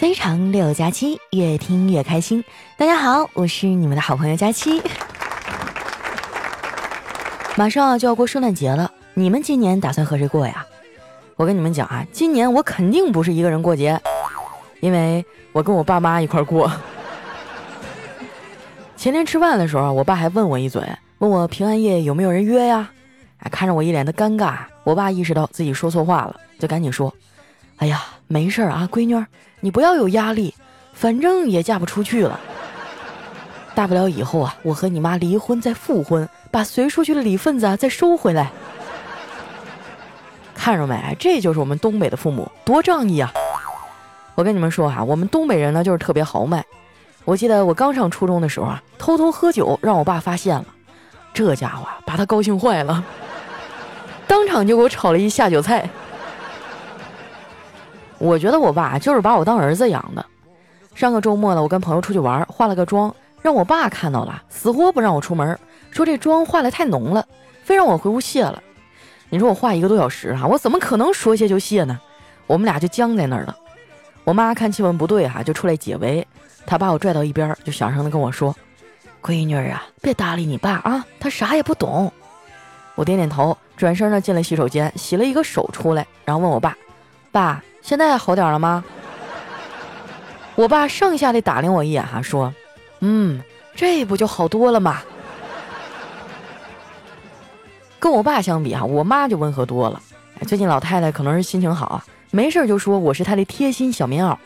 非常六加七，越听越开心。大家好，我是你们的好朋友佳期。马上就要过圣诞节了，你们今年打算和谁过呀？我跟你们讲啊，今年我肯定不是一个人过节，因为我跟我爸妈一块过。前天吃饭的时候，我爸还问我一嘴，问我平安夜有没有人约呀？哎，看着我一脸的尴尬，我爸意识到自己说错话了，就赶紧说：“哎呀，没事儿啊，闺女。”你不要有压力，反正也嫁不出去了。大不了以后啊，我和你妈离婚再复婚，把随出去的礼份子啊再收回来。看着没？这就是我们东北的父母，多仗义啊！我跟你们说哈，我们东北人呢就是特别豪迈。我记得我刚上初中的时候啊，偷偷喝酒让我爸发现了，这家伙把他高兴坏了，当场就给我炒了一下酒菜。我觉得我爸就是把我当儿子养的。上个周末呢，我跟朋友出去玩，化了个妆，让我爸看到了，死活不让我出门，说这妆化的太浓了，非让我回屋卸了。你说我化一个多小时哈，我怎么可能说卸就卸呢？我们俩就僵在那儿了。我妈看气氛不对哈，就出来解围。她把我拽到一边，就小声的跟我说：“闺女啊，别搭理你爸啊，他啥也不懂。”我点点头，转身呢进了洗手间，洗了一个手出来，然后问我爸：“爸。”现在好点了吗？我爸剩下的打量我一眼，哈，说：“嗯，这不就好多了吗？”跟我爸相比啊，我妈就温和多了。最近老太太可能是心情好啊，没事就说我是她的贴心小棉袄。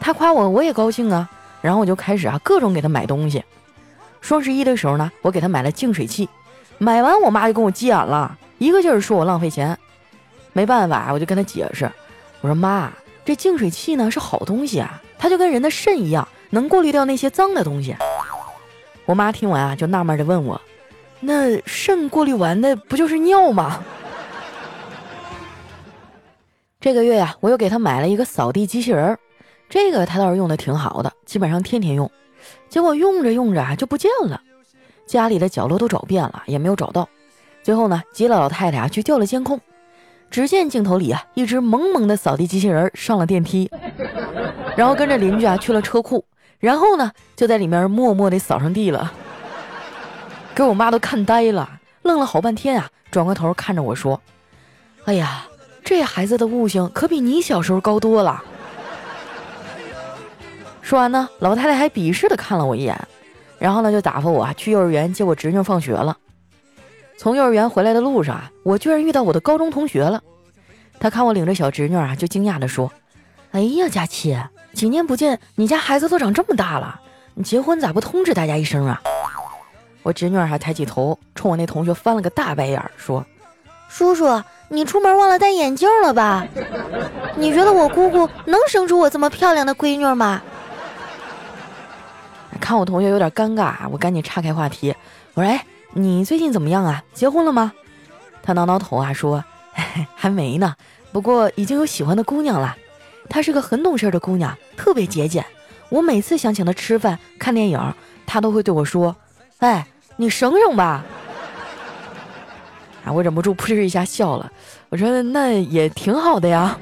她夸我，我也高兴啊。然后我就开始啊，各种给她买东西。双十一的时候呢，我给她买了净水器，买完我妈就跟我急眼了，一个劲儿说我浪费钱。没办法，我就跟她解释。我说妈，这净水器呢是好东西啊，它就跟人的肾一样，能过滤掉那些脏的东西。我妈听完啊，就纳闷的问我：“那肾过滤完的不就是尿吗？”这个月呀，我又给他买了一个扫地机器人，这个他倒是用的挺好的，基本上天天用。结果用着用着啊就不见了，家里的角落都找遍了，也没有找到。最后呢，急了老太太啊去调了监控。只见镜头里啊，一只萌萌的扫地机器人上了电梯，然后跟着邻居啊去了车库，然后呢就在里面默默地扫上地了，给我妈都看呆了，愣了好半天啊，转过头看着我说：“哎呀，这孩子的悟性可比你小时候高多了。”说完呢，老太太还鄙视地看了我一眼，然后呢就打发我啊去幼儿园接我侄女放学了。从幼儿园回来的路上啊，我居然遇到我的高中同学了。他看我领着小侄女啊，就惊讶地说：“哎呀，佳琪，几年不见，你家孩子都长这么大了，你结婚咋不通知大家一声啊？”我侄女还抬起头，冲我那同学翻了个大白眼，说：“叔叔，你出门忘了戴眼镜了吧？你觉得我姑姑能生出我这么漂亮的闺女吗？”看我同学有点尴尬，我赶紧岔开话题，我说：“哎。”你最近怎么样啊？结婚了吗？他挠挠头啊，说还没呢，不过已经有喜欢的姑娘了。她是个很懂事的姑娘，特别节俭。我每次想请她吃饭、看电影，她都会对我说：“哎，你省省吧。”啊，我忍不住噗嗤一下笑了。我说那也挺好的呀。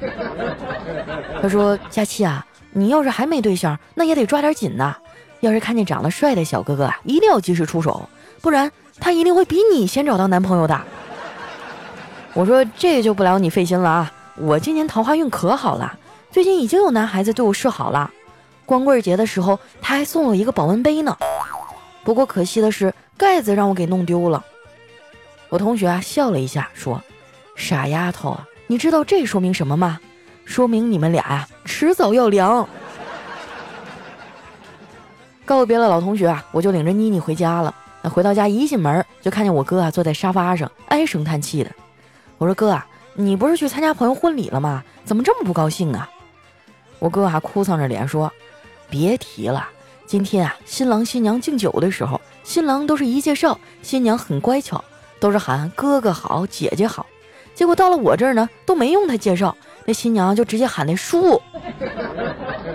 他说：“佳期啊，你要是还没对象，那也得抓点紧呐。要是看见长得帅的小哥哥啊，一定要及时出手，不然。”他一定会比你先找到男朋友的。我说这就不劳你费心了啊！我今年桃花运可好了，最近已经有男孩子对我示好了。光棍节的时候他还送了我一个保温杯呢。不过可惜的是盖子让我给弄丢了。我同学啊笑了一下说：“傻丫头啊，你知道这说明什么吗？说明你们俩呀迟早要凉。”告别了老同学啊，我就领着妮妮回家了。那回到家一进门就看见我哥啊坐在沙发上唉声叹气的。我说哥啊，你不是去参加朋友婚礼了吗？怎么这么不高兴啊？我哥还哭丧着脸说：“别提了，今天啊新郎新娘敬酒的时候，新郎都是一介绍，新娘很乖巧，都是喊哥哥好姐姐好。结果到了我这儿呢，都没用他介绍，那新娘就直接喊那叔，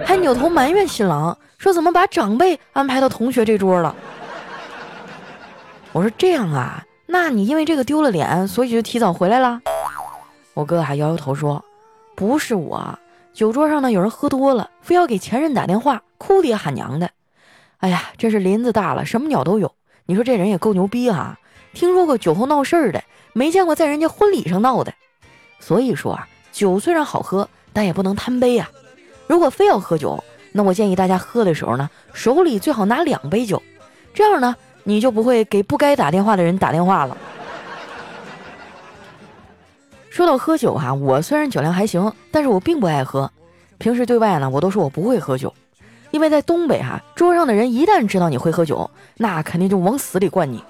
还扭头埋怨新郎说怎么把长辈安排到同学这桌了。”我说这样啊，那你因为这个丢了脸，所以就提早回来了。我哥还摇摇头说：“不是我，酒桌上呢，有人喝多了，非要给前任打电话，哭爹喊娘的。哎呀，这是林子大了，什么鸟都有。你说这人也够牛逼哈！听说过酒后闹事儿的，没见过在人家婚礼上闹的。所以说啊，酒虽然好喝，但也不能贪杯啊。如果非要喝酒，那我建议大家喝的时候呢，手里最好拿两杯酒，这样呢，你就不会给不该打电话的人打电话了。说到喝酒哈，我虽然酒量还行，但是我并不爱喝。平时对外呢，我都说我不会喝酒，因为在东北哈，桌上的人一旦知道你会喝酒，那肯定就往死里灌你。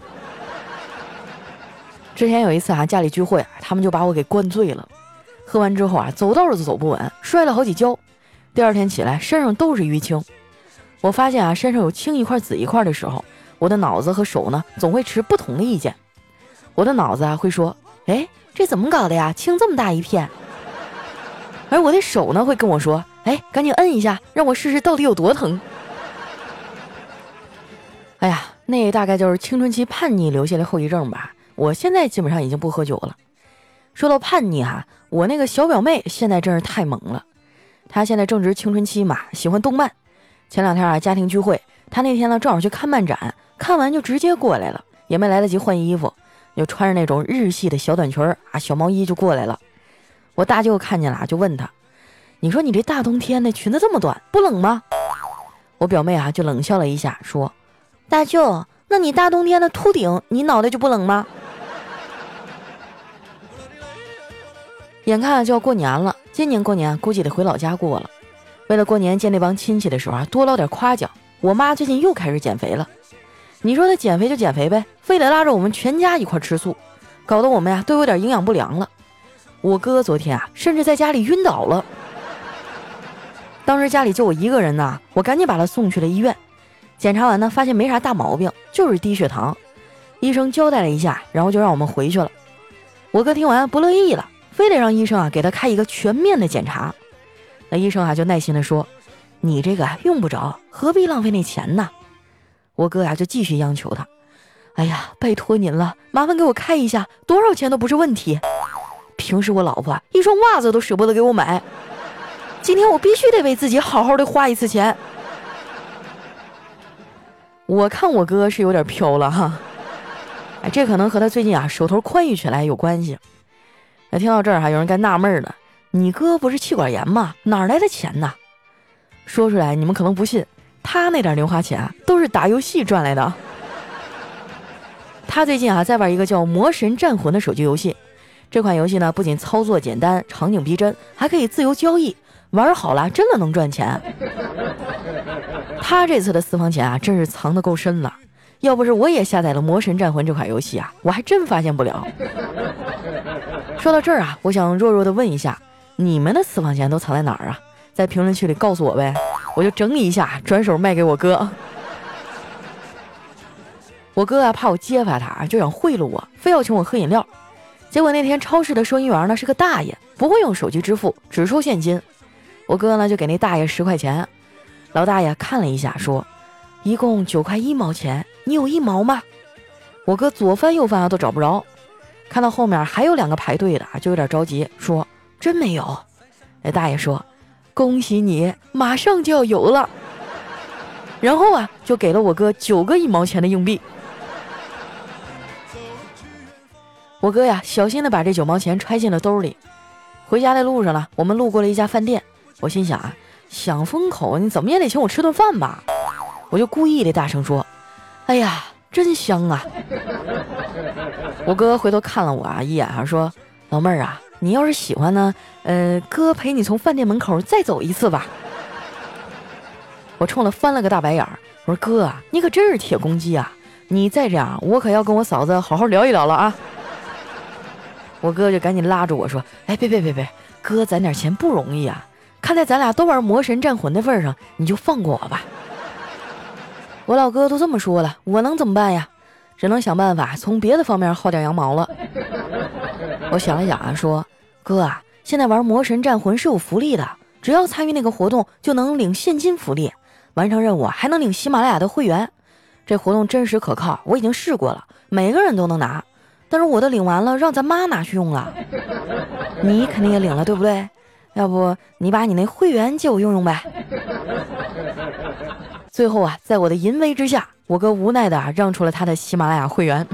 之前有一次啊，家里聚会，他们就把我给灌醉了。喝完之后啊，走道都走不稳，摔了好几跤。第二天起来，身上都是淤青。我发现啊，身上有青一块紫一块的时候，我的脑子和手呢，总会持不同的意见。我的脑子啊，会说：“哎，这怎么搞的呀？青这么大一片。”而我的手呢，会跟我说：“哎，赶紧摁一下，让我试试到底有多疼。”哎呀，那大概就是青春期叛逆留下的后遗症吧。我现在基本上已经不喝酒了。说到叛逆哈，我那个小表妹现在真是太猛了。她现在正值青春期嘛，喜欢动漫。前两天啊，家庭聚会，她那天呢正好去看漫展，看完就直接过来了，也没来得及换衣服，就穿着那种日系的小短裙啊、小毛衣就过来了。我大舅看见了，就问他：“你说你这大冬天的裙子这么短，不冷吗？”我表妹啊就冷笑了一下，说：“大舅，那你大冬天的秃顶，你脑袋就不冷吗？”眼看就要过年了，今年过年估计得回老家过了。为了过年见那帮亲戚的时候啊，多捞点夸奖。我妈最近又开始减肥了。你说他减肥就减肥呗，非得拉着我们全家一块吃素，搞得我们呀都有点营养不良了。我哥昨天啊，甚至在家里晕倒了。当时家里就我一个人呐，我赶紧把他送去了医院。检查完呢，发现没啥大毛病，就是低血糖。医生交代了一下，然后就让我们回去了。我哥听完不乐意了。非得让医生啊给他开一个全面的检查，那医生啊就耐心的说：“你这个用不着，何必浪费那钱呢？”我哥呀就继续央求他：“哎呀，拜托您了，麻烦给我开一下，多少钱都不是问题。平时我老婆一双袜子都舍不得给我买，今天我必须得为自己好好的花一次钱。”我看我哥是有点飘了哈，哎，这可能和他最近啊手头宽裕起来有关系。那听到这儿，还有人该纳闷了：你哥不是气管炎吗？哪来的钱呢？说出来你们可能不信，他那点零花钱都是打游戏赚来的。他最近啊在玩一个叫《魔神战魂》的手机游戏，这款游戏呢不仅操作简单、场景逼真，还可以自由交易，玩好了真的能赚钱。他这次的私房钱啊，真是藏得够深了。要不是我也下载了《魔神战魂》这款游戏啊，我还真发现不了。说到这儿啊，我想弱弱的问一下，你们的私房钱都藏在哪儿啊？在评论区里告诉我呗，我就整理一下，转手卖给我哥。我哥啊，怕我揭发他，就想贿赂我，非要请我喝饮料。结果那天超市的收银员呢是个大爷，不会用手机支付，只收现金。我哥呢就给那大爷十块钱，老大爷看了一下，说：“一共九块一毛钱，你有一毛吗？”我哥左翻右翻啊，都找不着。看到后面还有两个排队的，就有点着急，说：“真没有。”那大爷说：“恭喜你，马上就要有了。”然后啊，就给了我哥九个一毛钱的硬币。我哥呀，小心的把这九毛钱揣进了兜里。回家的路上呢，我们路过了一家饭店，我心想啊，想封口，你怎么也得请我吃顿饭吧？我就故意的大声说：“哎呀。”真香啊！我哥回头看了我啊一眼，说：“老妹儿啊，你要是喜欢呢，呃，哥陪你从饭店门口再走一次吧。”我冲他翻了个大白眼儿，我说：“哥啊，你可真是铁公鸡啊！你再这样，我可要跟我嫂子好好聊一聊了啊！”我哥就赶紧拉住我说：“哎，别别别别，哥攒点钱不容易啊！看在咱俩都玩魔神战魂的份上，你就放过我吧。”我老哥都这么说了，我能怎么办呀？只能想办法从别的方面薅点羊毛了。我想了想啊，说：“哥啊，现在玩魔神战魂是有福利的，只要参与那个活动就能领现金福利，完成任务还能领喜马拉雅的会员。这活动真实可靠，我已经试过了，每个人都能拿。但是我的领完了，让咱妈拿去用了。你肯定也领了，对不对？要不你把你那会员借我用用呗？最后啊，在我的淫威之下，我哥无奈的让出了他的喜马拉雅会员。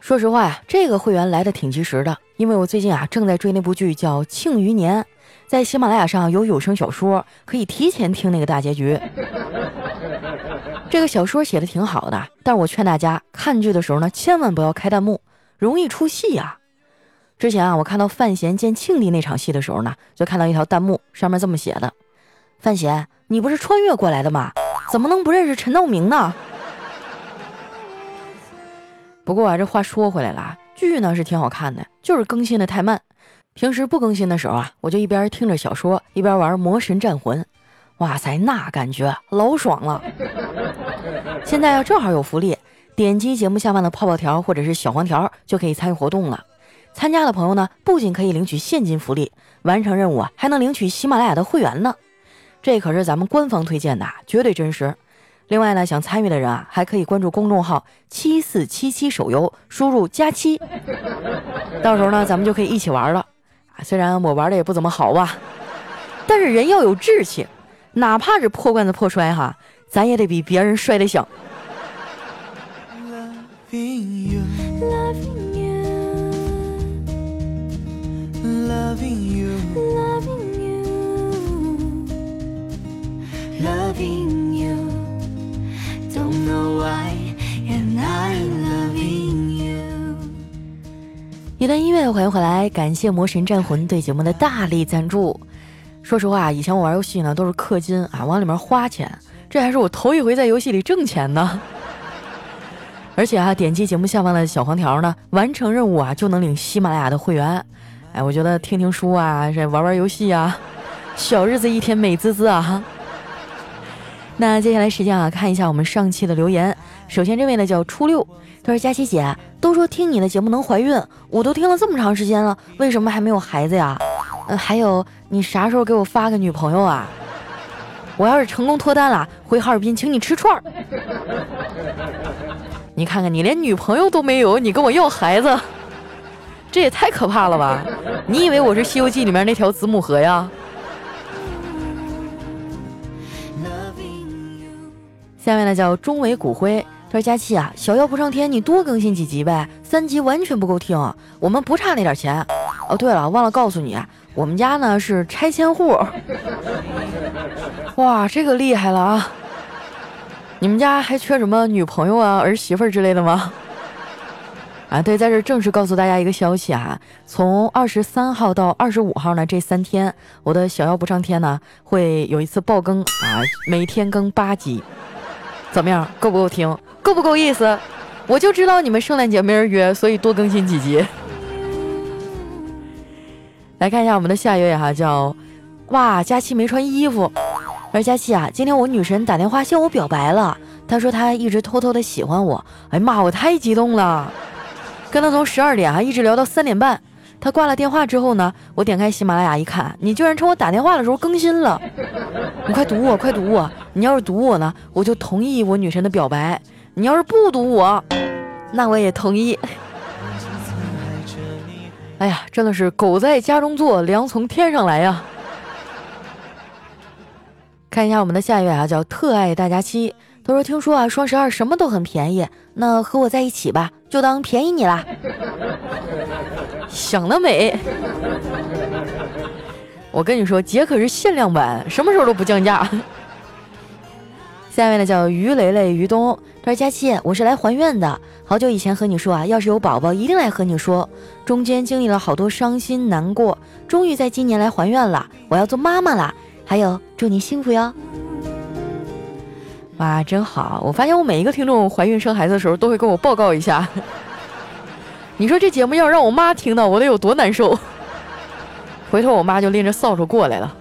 说实话呀，这个会员来的挺及时的，因为我最近啊正在追那部剧叫《庆余年》，在喜马拉雅上有有声小说，可以提前听那个大结局。这个小说写的挺好的，但是我劝大家看剧的时候呢，千万不要开弹幕，容易出戏呀。之前啊，我看到范闲见庆帝那场戏的时候呢，就看到一条弹幕，上面这么写的：“范闲，你不是穿越过来的吗？怎么能不认识陈道明呢？”不过啊，这话说回来了，剧呢是挺好看的，就是更新的太慢。平时不更新的时候啊，我就一边听着小说，一边玩《魔神战魂》。哇塞，那感觉老爽了！现在要正好有福利，点击节目下方的泡泡条或者是小黄条，就可以参与活动了。参加的朋友呢，不仅可以领取现金福利，完成任务啊，还能领取喜马拉雅的会员呢。这可是咱们官方推荐的，绝对真实。另外呢，想参与的人啊，还可以关注公众号七四七七手游，输入加七，到时候呢，咱们就可以一起玩了。啊，虽然我玩的也不怎么好吧，但是人要有志气，哪怕是破罐子破摔哈，咱也得比别人摔得响。一段音乐，欢迎回来！感谢魔神战魂对节目的大力赞助。说实话，以前我玩游戏呢都是氪金啊，往里面花钱，这还是我头一回在游戏里挣钱呢。而且啊，点击节目下方的小黄条呢，完成任务啊就能领喜马拉雅的会员。哎，我觉得听听书啊，这玩玩游戏啊，小日子一天美滋滋啊哈！那接下来时间啊，看一下我们上期的留言。首先这位呢叫初六，他说：“佳琪姐，都说听你的节目能怀孕，我都听了这么长时间了，为什么还没有孩子呀？呃，还有你啥时候给我发个女朋友啊？我要是成功脱单了，回哈尔滨请你吃串儿。你看看你连女朋友都没有，你跟我要孩子？”这也太可怕了吧！你以为我是《西游记》里面那条子母河呀？下面呢叫中尾骨灰，他说：“佳期啊，小妖不上天，你多更新几集呗，三集完全不够听，我们不差那点钱。哦，对了，忘了告诉你啊，我们家呢是拆迁户。哇，这个厉害了啊！你们家还缺什么女朋友啊、儿媳妇之类的吗？”啊，对，在这正式告诉大家一个消息啊，从二十三号到二十五号呢，这三天我的小妖不上天呢，会有一次爆更啊，每天更八集，怎么样，够不够听，够不够意思？我就知道你们圣诞节没人约，所以多更新几集。来看一下我们的下一位哈，叫哇，佳期没穿衣服，而佳期啊，今天我女神打电话向我表白了，她说她一直偷偷的喜欢我，哎呀妈，我太激动了。跟他从十二点啊一直聊到三点半，他挂了电话之后呢，我点开喜马拉雅一看，你居然趁我打电话的时候更新了，你快读我，快读我！你要是读我呢，我就同意我女神的表白；你要是不读我，那我也同意。哎呀，真的是狗在家中坐，粮从天上来呀！看一下我们的下一位啊，叫特爱大家期。他说：“听说啊，双十二什么都很便宜，那和我在一起吧，就当便宜你啦。”想得美！我跟你说，姐可是限量版，什么时候都不降价。下一位呢，叫于雷雷于东。他说：“佳期，我是来还愿的。好久以前和你说啊，要是有宝宝，一定来和你说。中间经历了好多伤心难过，终于在今年来还愿了。我要做妈妈了，还有祝你幸福哟。”哇，真好！我发现我每一个听众怀孕生孩子的时候都会跟我报告一下。你说这节目要让我妈听到，我得有多难受？回头我妈就拎着扫帚过来了。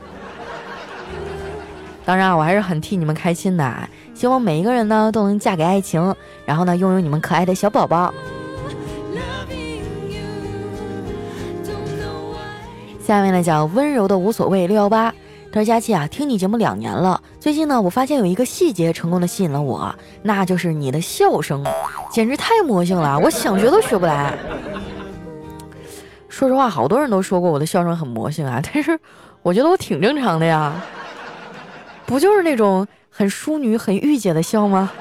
当然，我还是很替你们开心的，希望每一个人呢都能嫁给爱情，然后呢拥有你们可爱的小宝宝。下面呢叫温柔的无所谓六幺八。说：“佳琪啊，听你节目两年了，最近呢，我发现有一个细节成功的吸引了我，那就是你的笑声，简直太魔性了，我想学都学不来。说实话，好多人都说过我的笑声很魔性啊，但是我觉得我挺正常的呀，不就是那种很淑女、很御姐的笑吗？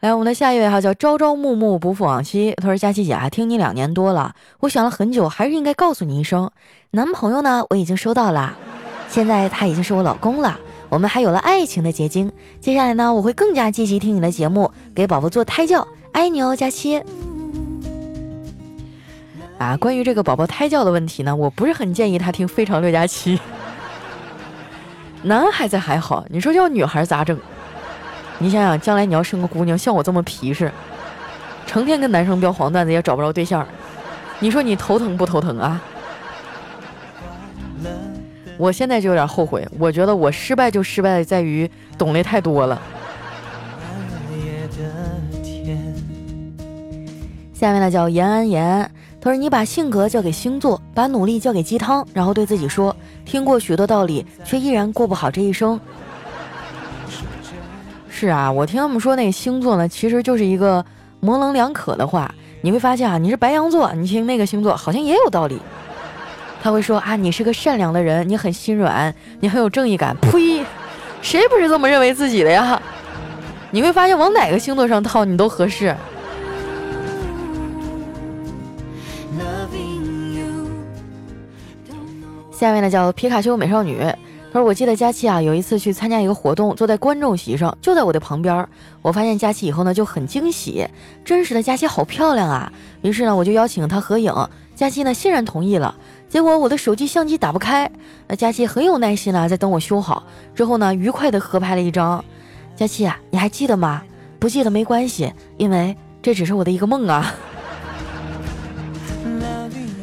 来，我们的下一位哈叫朝朝暮暮不负往昔。他说：“佳琪姐啊，听你两年多了，我想了很久，还是应该告诉你一声，男朋友呢我已经收到了，现在他已经是我老公了，我们还有了爱情的结晶。接下来呢，我会更加积极听你的节目，给宝宝做胎教，爱你哦，佳期。啊，关于这个宝宝胎教的问题呢，我不是很建议他听《非常六加七》。男孩子还好，你说要女孩咋整？”你想想，将来你要生个姑娘，像我这么皮实，成天跟男生飙黄段子也找不着对象，你说你头疼不头疼啊？我现在就有点后悔，我觉得我失败就失败在于懂得太多了。下面呢叫延安延安，他说你把性格交给星座，把努力交给鸡汤，然后对自己说，听过许多道理，却依然过不好这一生。是啊，我听他们说那个星座呢，其实就是一个模棱两可的话。你会发现啊，你是白羊座，你听那个星座好像也有道理。他会说啊，你是个善良的人，你很心软，你很有正义感。呸，谁不是这么认为自己的呀？你会发现往哪个星座上套你都合适。下面呢叫皮卡丘美少女。他说：“我记得佳期啊，有一次去参加一个活动，坐在观众席上，就在我的旁边。我发现佳期以后呢，就很惊喜，真实的佳期好漂亮啊！于是呢，我就邀请她合影。佳期呢，欣然同意了。结果我的手机相机打不开，那佳期很有耐心啊，在等我修好。之后呢，愉快的合拍了一张。佳期啊，你还记得吗？不记得没关系，因为这只是我的一个梦啊。”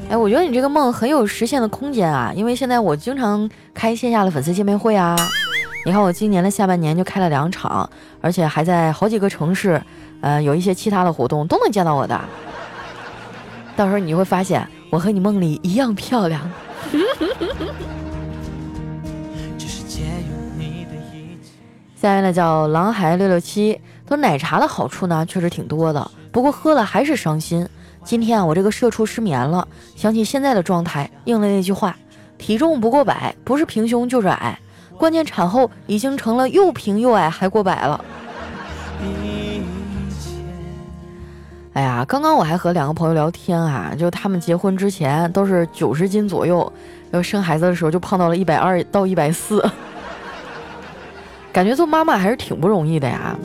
哎，我觉得你这个梦很有实现的空间啊，因为现在我经常开线下的粉丝见面会啊。你看我今年的下半年就开了两场，而且还在好几个城市，呃，有一些其他的活动都能见到我的。到时候你会发现我和你梦里一样漂亮。下面呢叫狼孩六六七，说奶茶的好处呢确实挺多的，不过喝了还是伤心。今天啊，我这个社畜失眠了，想起现在的状态，应了那句话：体重不过百，不是平胸就是矮。关键产后已经成了又平又矮还过百了。哎呀，刚刚我还和两个朋友聊天啊，就他们结婚之前都是九十斤左右，然后生孩子的时候就胖到了一百二到一百四，感觉做妈妈还是挺不容易的呀。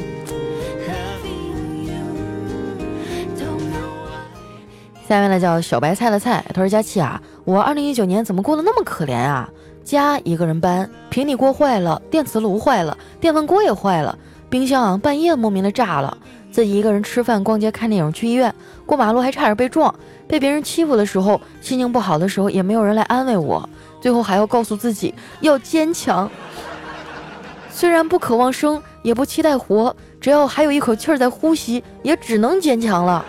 下面呢叫小白菜的菜，他说：“佳琪啊，我二零一九年怎么过得那么可怜啊？家一个人搬，平底锅坏了，电磁炉坏了，电饭锅也坏了，冰箱啊半夜莫名的炸了，自己一个人吃饭、逛街、看电影、去医院，过马路还差点被撞，被别人欺负的时候，心情不好的时候也没有人来安慰我，最后还要告诉自己要坚强。虽然不渴望生，也不期待活，只要还有一口气儿在呼吸，也只能坚强了。”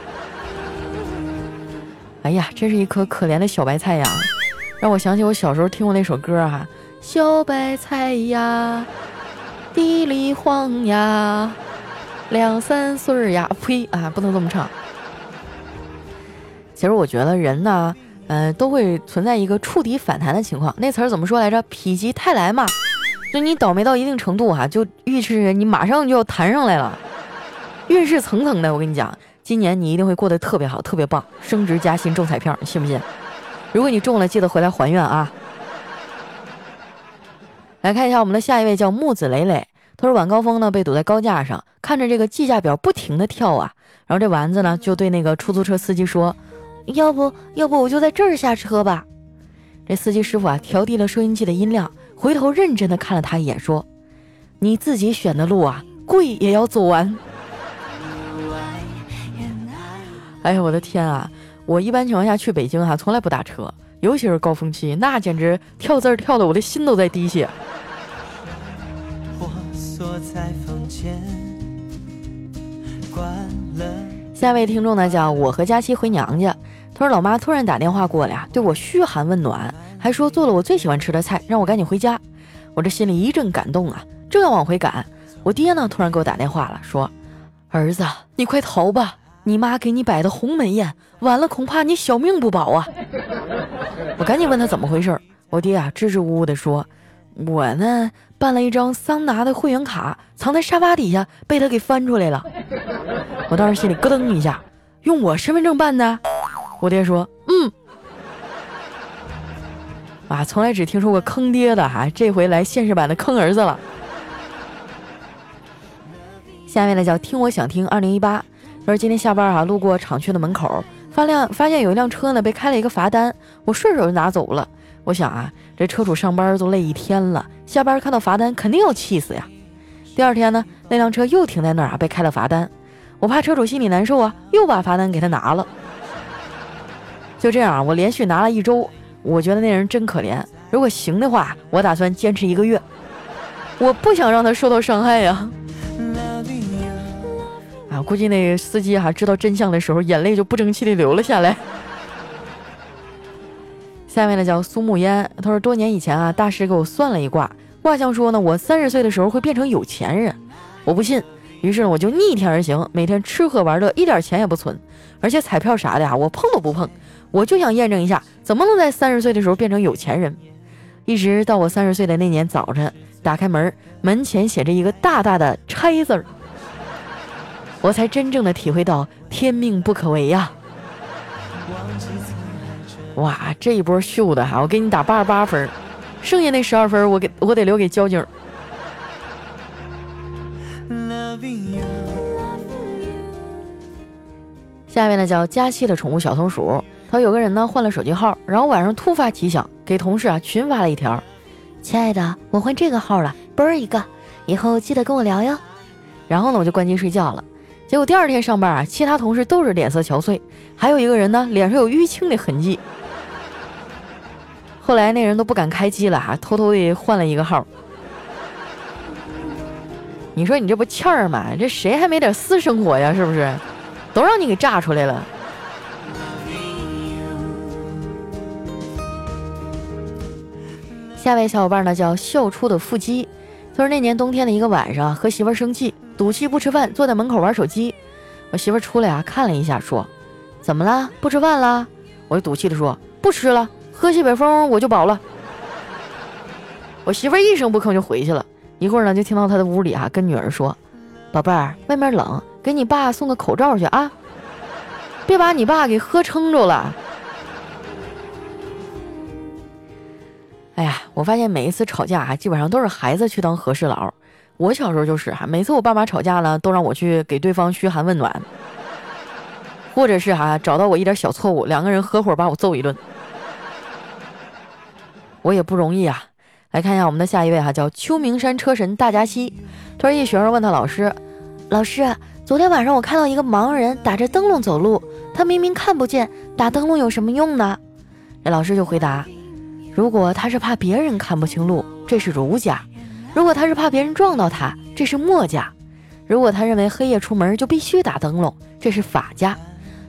哎呀，真是一颗可怜的小白菜呀，让我想起我小时候听过那首歌哈，小白菜呀，地里黄呀，两三岁呀，呸啊，不能这么唱。其实我觉得人呢，嗯，都会存在一个触底反弹的情况，那词儿怎么说来着？否极泰来嘛。就你倒霉到一定程度哈，就预示你马上就要弹上来了，运势层层的，我跟你讲。今年你一定会过得特别好，特别棒，升职加薪中彩票，你信不信？如果你中了，记得回来还愿啊！来看一下我们的下一位，叫木子磊磊。他说晚高峰呢被堵在高架上，看着这个计价表不停的跳啊，然后这丸子呢就对那个出租车司机说：“要不要不我就在这儿下车吧？”这司机师傅啊调低了收音机的音量，回头认真的看了他一眼，说：“你自己选的路啊，跪也要走完。”哎呀，我的天啊！我一般情况下去北京哈，从来不打车，尤其是高峰期，那简直跳字儿跳的我的心都在滴血。下位听众呢讲我和佳期回娘家，他说老妈突然打电话过来啊，对我嘘寒问暖，还说做了我最喜欢吃的菜，让我赶紧回家。我这心里一阵感动啊，正要往回赶，我爹呢突然给我打电话了，说：“儿子，你快逃吧！”你妈给你摆的鸿门宴，晚了恐怕你小命不保啊！我赶紧问他怎么回事。我爹啊支支吾吾的说：“我呢办了一张桑拿的会员卡，藏在沙发底下，被他给翻出来了。”我当时心里咯噔一下，用我身份证办的？我爹说：“嗯。”啊，从来只听说过坑爹的哈，这回来现实版的坑儿子了。下面呢叫听我想听二零一八，说今天下班啊，路过厂区的门口，发辆发现有一辆车呢被开了一个罚单，我顺手就拿走了。我想啊，这车主上班都累一天了，下班看到罚单肯定要气死呀。第二天呢，那辆车又停在那儿啊，被开了罚单，我怕车主心里难受啊，又把罚单给他拿了。就这样啊，我连续拿了一周。我觉得那人真可怜。如果行的话，我打算坚持一个月。我不想让他受到伤害呀。啊估计那个司机哈知道真相的时候，眼泪就不争气的流了下来。下面呢叫苏木烟，他说多年以前啊，大师给我算了一卦，卦象说呢，我三十岁的时候会变成有钱人。我不信，于是呢我就逆天而行，每天吃喝玩乐，一点钱也不存，而且彩票啥的呀，我碰都不碰。我就想验证一下，怎么能在三十岁的时候变成有钱人？一直到我三十岁的那年早晨，打开门，门前写着一个大大的“拆”字儿，我才真正的体会到天命不可违呀！哇，这一波秀的哈，我给你打八十八分，剩下那十二分我给我得留给交警。下面呢叫佳期的宠物小松鼠。他有个人呢换了手机号，然后晚上突发奇想，给同事啊群发了一条：“亲爱的，我换这个号了，啵儿一个，以后记得跟我聊哟。”然后呢我就关机睡觉了。结果第二天上班啊，其他同事都是脸色憔悴，还有一个人呢脸上有淤青的痕迹。后来那人都不敢开机了还，偷偷的换了一个号。你说你这不欠儿吗？这谁还没点私生活呀？是不是？都让你给炸出来了。下位小伙伴呢叫笑出的腹肌，他说那年冬天的一个晚上，和媳妇儿生气，赌气不吃饭，坐在门口玩手机。我媳妇儿出来啊，看了一下，说：“怎么了？不吃饭了？”我就赌气的说：“不吃了，喝西北风我就饱了。”我媳妇儿一声不吭就回去了。一会儿呢，就听到她的屋里啊，跟女儿说：“宝贝儿，外面冷，给你爸送个口罩去啊，别把你爸给喝撑着了。”哎呀，我发现每一次吵架啊，基本上都是孩子去当和事佬。我小时候就是哈，每次我爸妈吵架了，都让我去给对方嘘寒问暖，或者是哈找到我一点小错误，两个人合伙把我揍一顿。我也不容易啊。来看一下我们的下一位哈，叫秋名山车神大家西。突然一学生问他老师：“老师，昨天晚上我看到一个盲人打着灯笼走路，他明明看不见，打灯笼有什么用呢？”那老师就回答。如果他是怕别人看不清路，这是儒家；如果他是怕别人撞到他，这是墨家；如果他认为黑夜出门就必须打灯笼，这是法家；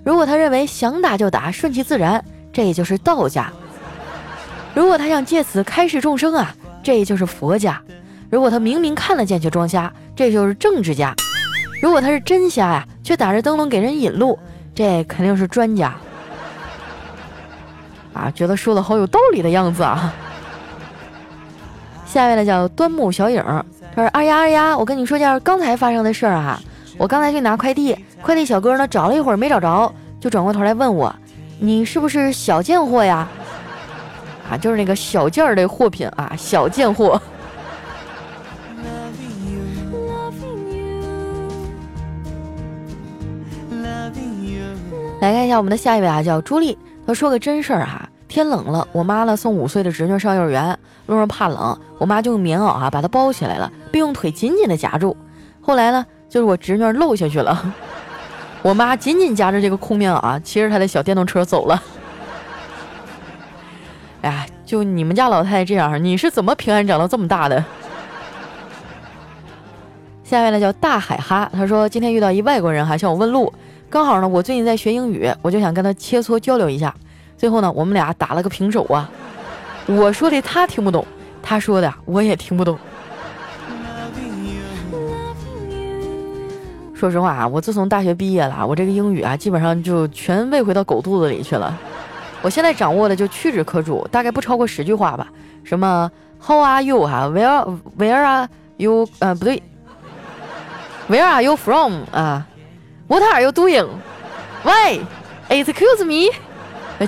如果他认为想打就打，顺其自然，这也就是道家；如果他想借此开示众生啊，这也就是佛家；如果他明明看得见却装瞎，这就是政治家；如果他是真瞎呀，却打着灯笼给人引路，这肯定是专家。啊，觉得说的好有道理的样子啊！下面呢叫端木小影，他说：“二丫二丫，我跟你说件刚才发生的事儿啊！我刚才去拿快递，快递小哥呢找了一会儿没找着，就转过头来问我，你是不是小贱货呀？啊，就是那个小件儿的货品啊，小贱货。来看一下我们的下一位啊，叫朱莉。”她说个真事儿哈，天冷了，我妈呢送五岁的侄女上幼儿园，路上怕冷，我妈就用棉袄啊把她包起来了，并用腿紧紧的夹住。后来呢，就是我侄女漏下去了，我妈紧紧夹着这个空棉袄啊，骑着她的小电动车走了。哎呀，就你们家老太太这样，你是怎么平安长到这么大的？下面呢叫大海哈，他说今天遇到一外国人哈，向我问路。刚好呢，我最近在学英语，我就想跟他切磋交流一下。最后呢，我们俩打了个平手啊。我说的他听不懂，他说的我也听不懂。说实话啊，我自从大学毕业了，我这个英语啊，基本上就全喂回到狗肚子里去了。我现在掌握的就屈指可数，大概不超过十句话吧。什么 How are you 哈？Where Where are you？呃，不对，Where are you from？啊，What are you doing？Why？Excuse me？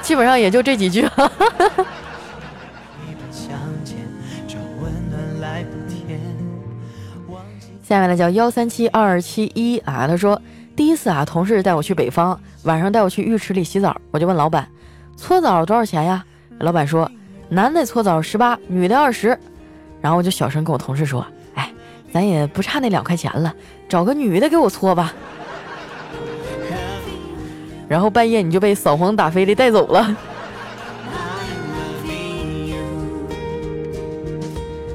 基本上也就这几句。下面呢叫幺三七二二七一啊，他说第一次啊，同事带我去北方，晚上带我去浴池里洗澡，我就问老板，搓澡多少钱呀？老板说，男的搓澡十八，女的二十。然后我就小声跟我同事说，哎，咱也不差那两块钱了，找个女的给我搓吧。然后半夜你就被扫黄打非的带走了。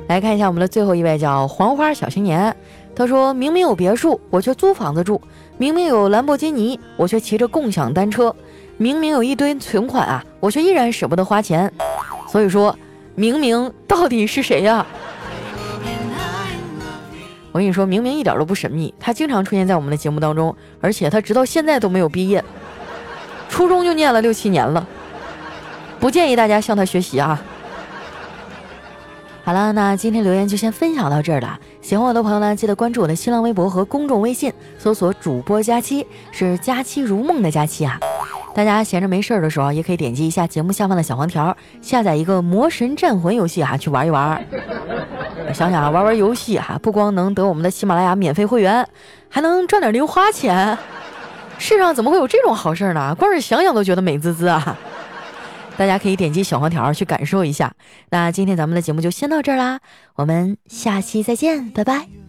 来看一下我们的最后一位，叫黄花小青年。他说明明有别墅，我却租房子住；明明有兰博基尼，我却骑着共享单车；明明有一堆存款啊，我却依然舍不得花钱。所以说，明明到底是谁呀？我跟你说，明明一点都不神秘，他经常出现在我们的节目当中，而且他直到现在都没有毕业，初中就念了六七年了，不建议大家向他学习啊。好了，那今天留言就先分享到这儿了。喜欢我的朋友呢，记得关注我的新浪微博和公众微信，搜索“主播佳期”，是“佳期如梦”的佳期啊。大家闲着没事儿的时候，也可以点击一下节目下方的小黄条，下载一个《魔神战魂》游戏啊，去玩一玩。想想啊，玩玩游戏哈，不光能得我们的喜马拉雅免费会员，还能赚点零花钱。世上怎么会有这种好事呢？光是想想都觉得美滋滋啊！大家可以点击小黄条去感受一下。那今天咱们的节目就先到这儿啦，我们下期再见，拜拜。